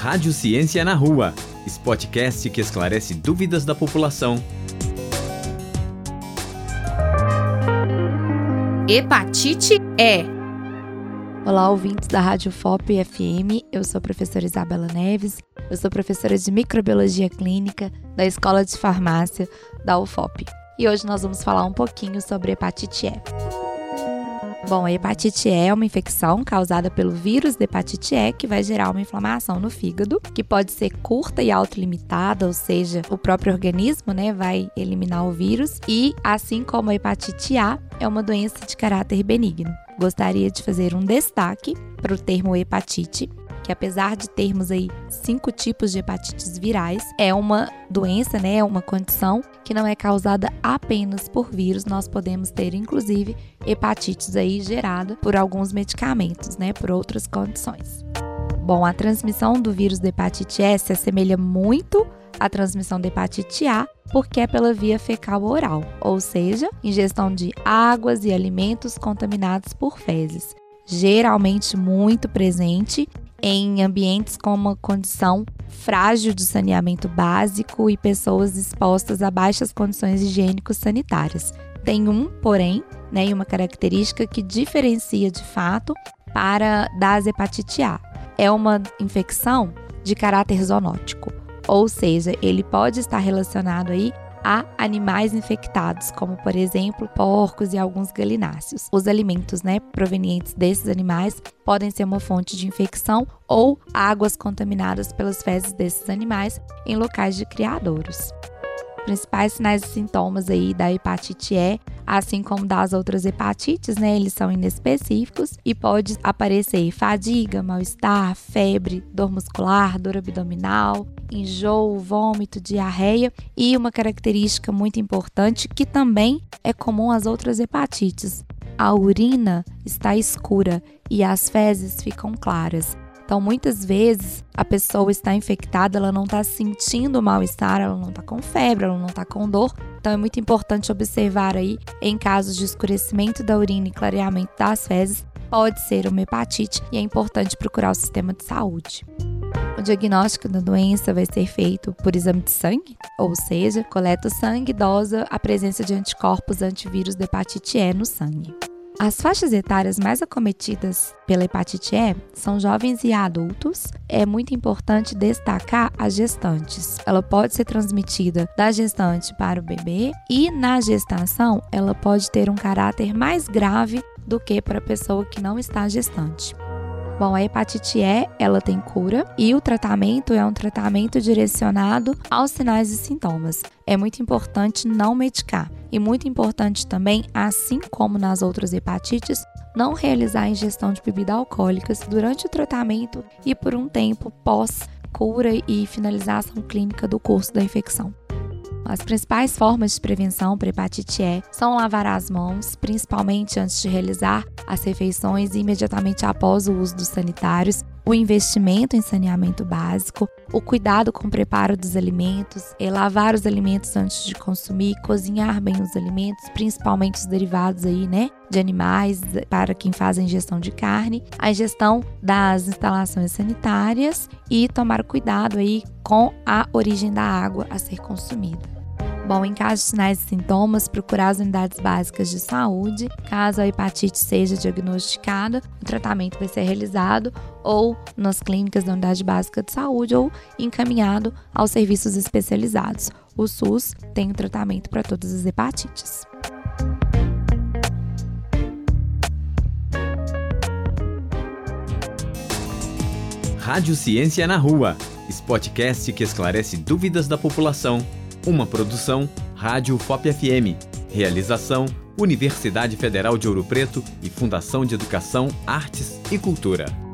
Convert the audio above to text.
Rádio Ciência na Rua, esse podcast que esclarece dúvidas da população. Hepatite E. Olá, ouvintes da Rádio FOP FM. Eu sou a professora Isabela Neves. Eu sou professora de microbiologia clínica da Escola de Farmácia da UFOP. E hoje nós vamos falar um pouquinho sobre hepatite E. Bom, a hepatite E é uma infecção causada pelo vírus da hepatite E que vai gerar uma inflamação no fígado, que pode ser curta e autolimitada, ou seja, o próprio organismo, né, vai eliminar o vírus, e assim como a hepatite A, é uma doença de caráter benigno. Gostaria de fazer um destaque para o termo hepatite, que apesar de termos aí cinco tipos de hepatites virais, é uma doença, né, é uma condição que não é causada apenas por vírus, nós podemos ter inclusive hepatites aí gerada por alguns medicamentos, né, por outras condições. Bom, a transmissão do vírus da hepatite S se assemelha muito à transmissão da hepatite A, porque é pela via fecal oral, ou seja, ingestão de águas e alimentos contaminados por fezes, geralmente muito presente em ambientes com uma condição frágil de saneamento básico e pessoas expostas a baixas condições higiênico-sanitárias. Tem um, porém, né, uma característica que diferencia de fato para das hepatite A. É uma infecção de caráter zoonótico, ou seja, ele pode estar relacionado aí a animais infectados, como por exemplo porcos e alguns galináceos. Os alimentos né, provenientes desses animais podem ser uma fonte de infecção ou águas contaminadas pelas fezes desses animais em locais de criadouros. Principais sinais e sintomas aí da hepatite E, assim como das outras hepatites, né? Eles são inespecíficos e pode aparecer fadiga, mal-estar, febre, dor muscular, dor abdominal, enjoo, vômito, diarreia e uma característica muito importante que também é comum às outras hepatites. A urina está escura e as fezes ficam claras. Então, muitas vezes a pessoa está infectada, ela não está sentindo mal-estar, ela não está com febre, ela não está com dor. Então, é muito importante observar aí, em casos de escurecimento da urina e clareamento das fezes, pode ser uma hepatite e é importante procurar o sistema de saúde. O diagnóstico da doença vai ser feito por exame de sangue, ou seja, coleta o sangue e dosa a presença de anticorpos antivírus da hepatite E no sangue. As faixas etárias mais acometidas pela hepatite E são jovens e adultos. É muito importante destacar as gestantes. Ela pode ser transmitida da gestante para o bebê e na gestação ela pode ter um caráter mais grave do que para a pessoa que não está gestante. Bom, a hepatite E, ela tem cura e o tratamento é um tratamento direcionado aos sinais e sintomas. É muito importante não medicar e muito importante também, assim como nas outras hepatites, não realizar a ingestão de bebidas alcoólicas durante o tratamento e por um tempo pós cura e finalização clínica do curso da infecção. As principais formas de prevenção para hepatite E são lavar as mãos, principalmente antes de realizar as refeições e imediatamente após o uso dos sanitários, o investimento em saneamento básico, o cuidado com o preparo dos alimentos, lavar os alimentos antes de consumir, cozinhar bem os alimentos, principalmente os derivados aí, né, de animais para quem faz a ingestão de carne, a ingestão das instalações sanitárias e tomar cuidado aí com a origem da água a ser consumida. Bom, em caso de sinais e sintomas, procurar as unidades básicas de saúde. Caso a hepatite seja diagnosticada, o tratamento vai ser realizado ou nas clínicas da unidade básica de saúde ou encaminhado aos serviços especializados. O SUS tem o tratamento para todas as hepatites. Rádio Ciência na Rua, esse que esclarece dúvidas da população uma produção Rádio FOP FM. Realização Universidade Federal de Ouro Preto e Fundação de Educação, Artes e Cultura.